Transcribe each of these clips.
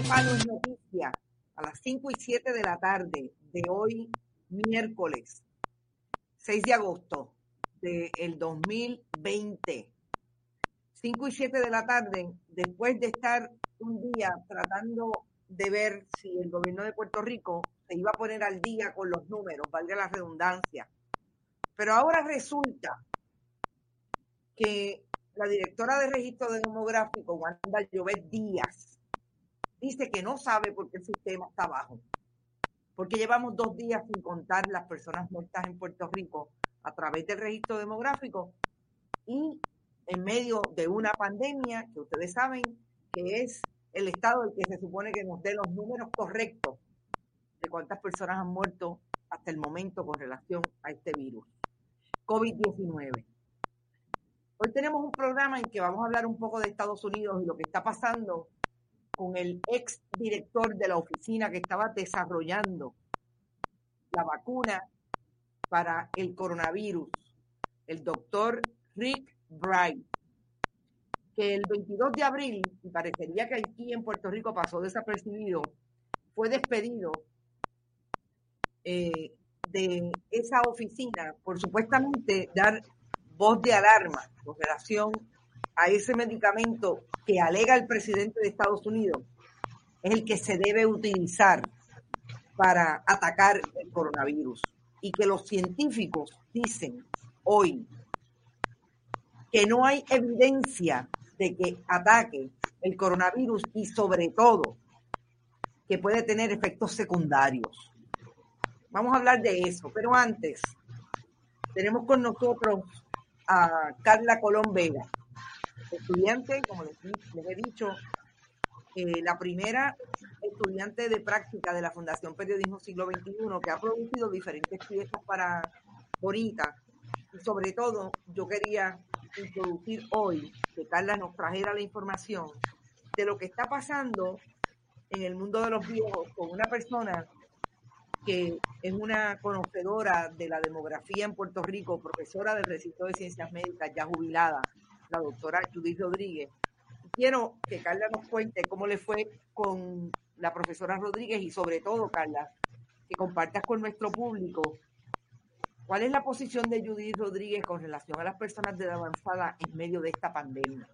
¿Qué palo noticia? A las 5 y 7 de la tarde de hoy, miércoles 6 de agosto del 2020. 5 y 7 de la tarde, después de estar un día tratando de ver si el gobierno de Puerto Rico se iba a poner al día con los números, valga la redundancia. Pero ahora resulta que la directora de registro demográfico, Wanda Llobet Díaz, dice que no sabe por qué el sistema está bajo. Porque llevamos dos días sin contar las personas muertas en Puerto Rico a través del registro demográfico y en medio de una pandemia que ustedes saben que es el Estado el que se supone que nos dé los números correctos de cuántas personas han muerto hasta el momento con relación a este virus. COVID-19. Hoy tenemos un programa en que vamos a hablar un poco de Estados Unidos y lo que está pasando con el ex director de la oficina que estaba desarrollando la vacuna para el coronavirus, el doctor Rick Bright, que el 22 de abril, y parecería que aquí en Puerto Rico pasó desapercibido, fue despedido eh, de esa oficina por supuestamente dar voz de alarma con relación a ese medicamento que alega el presidente de Estados Unidos es el que se debe utilizar para atacar el coronavirus y que los científicos dicen hoy que no hay evidencia de que ataque el coronavirus y sobre todo que puede tener efectos secundarios. Vamos a hablar de eso, pero antes tenemos con nosotros a Carla Colón Vega, estudiante, como les, he dicho, eh, la primera estudiante de práctica de la Fundación Periodismo Siglo XXI, que ha producido diferentes piezas para Bonita. Y sobre todo, yo quería introducir hoy, que Carla nos trajera la información de lo que está pasando en el mundo de los viejos con una persona que es una conocedora de la demografía en Puerto Rico, profesora del recinto de ciencias médicas, ya jubilada, la doctora Judith Rodríguez. Quiero que Carla nos cuente cómo le fue con la profesora Rodríguez y sobre todo, Carla, que compartas con nuestro público cuál es la posición de Judith Rodríguez con relación a las personas de edad avanzada en medio de esta pandemia.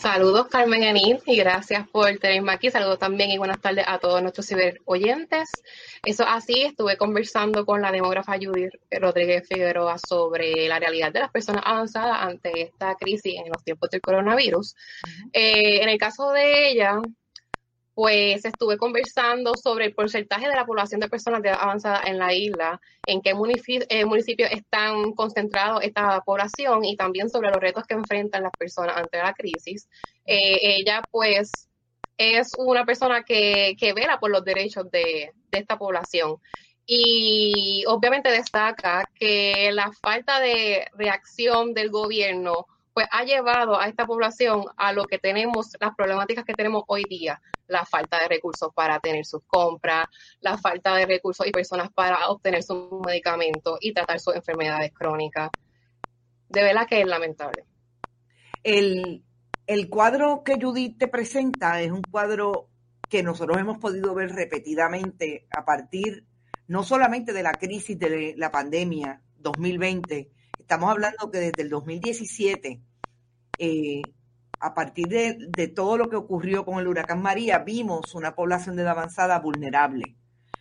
Saludos Carmen Anit y gracias por tenerme aquí. Saludos también y buenas tardes a todos nuestros ciber oyentes. Eso así, estuve conversando con la demógrafa Judith Rodríguez Figueroa sobre la realidad de las personas avanzadas ante esta crisis en los tiempos del coronavirus. Uh -huh. eh, en el caso de ella, pues estuve conversando sobre el porcentaje de la población de personas de avanzada en la isla, en qué municipios eh, municipio están concentrados esta población y también sobre los retos que enfrentan las personas ante la crisis. Eh, ella pues es una persona que, que vela por los derechos de, de esta población Y obviamente destaca que la falta de reacción del gobierno pues ha llevado a esta población a lo que tenemos, las problemáticas que tenemos hoy día, la falta de recursos para tener sus compras, la falta de recursos y personas para obtener sus medicamentos y tratar sus enfermedades crónicas. De verdad que es lamentable. El, el cuadro que Judith te presenta es un cuadro que nosotros hemos podido ver repetidamente a partir no solamente de la crisis de la pandemia 2020, estamos hablando que desde el 2017, eh, a partir de, todo lo que ocurrió con el huracán María, vimos una población de edad avanzada vulnerable.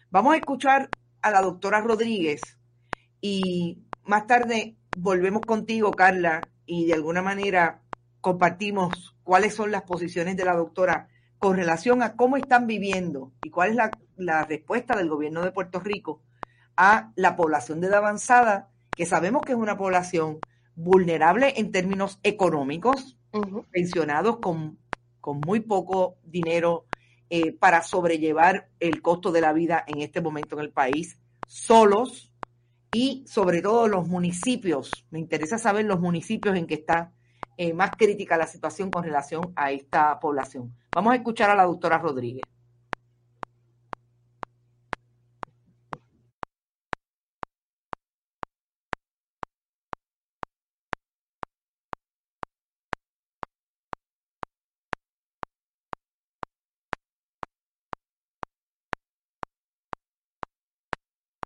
Vamos a escuchar a la doctora Rodríguez y más tarde volvemos contigo, Carla, y de alguna manera compartimos cuáles son las posiciones de la doctora con relación a cómo están viviendo y cuál es la, respuesta del gobierno de Puerto Rico a la población de edad avanzada, que sabemos que es una población vulnerable en términos económicos, pensionados con, con, muy poco dinero eh, para sobrellevar el costo de la vida en este momento en el país, solos y sobre todo los municipios. Me interesa saber los municipios en que está eh, más crítica la situación con relación a esta población. Vamos a escuchar a la doctora Rodríguez.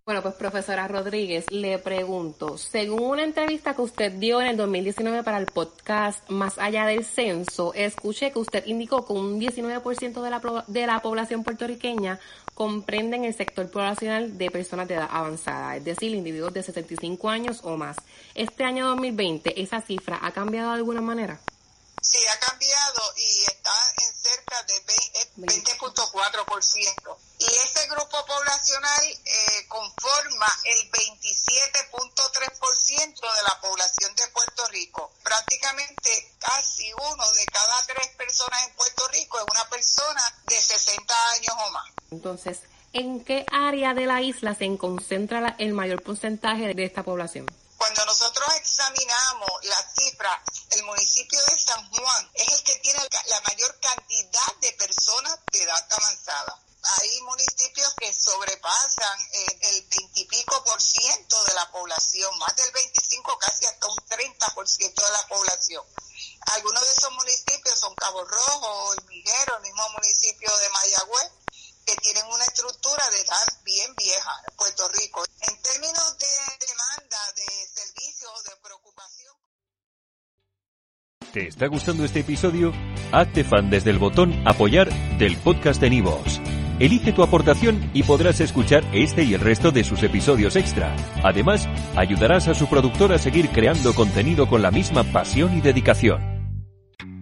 Bueno, pues profesora Rodríguez, le pregunto, según una entrevista que usted dio en el 2019 para el podcast Más allá del censo, escuché que usted indicó que un 19% de la, de la población puertorriqueña comprenden el sector poblacional de personas de edad avanzada, es decir, individuos de 65 años o más. Este año 2020, ¿esa cifra ha cambiado de alguna manera? Sí, ha cambiado y está en cerca de 20.4%. Y ese grupo de la isla se concentra el mayor porcentaje de esta población? Cuando nosotros examinamos las cifras, el municipio de San Juan es el que tiene la mayor cantidad de personas de edad avanzada. Hay municipios que sobrepasan eh, el veintipico por ciento de la población, más del 25, casi hasta un 30 por ciento de la población. Algunos de esos municipios son Cabo Rojo, El Miguero, el mismo municipio de Mayagüez, que tienen una estructura de edad bien vieja, Puerto Rico. En términos de demanda de servicios, de preocupación. ¿Te está gustando este episodio? Hazte fan desde el botón apoyar del podcast de Nivos. Elige tu aportación y podrás escuchar este y el resto de sus episodios extra. Además, ayudarás a su productor a seguir creando contenido con la misma pasión y dedicación.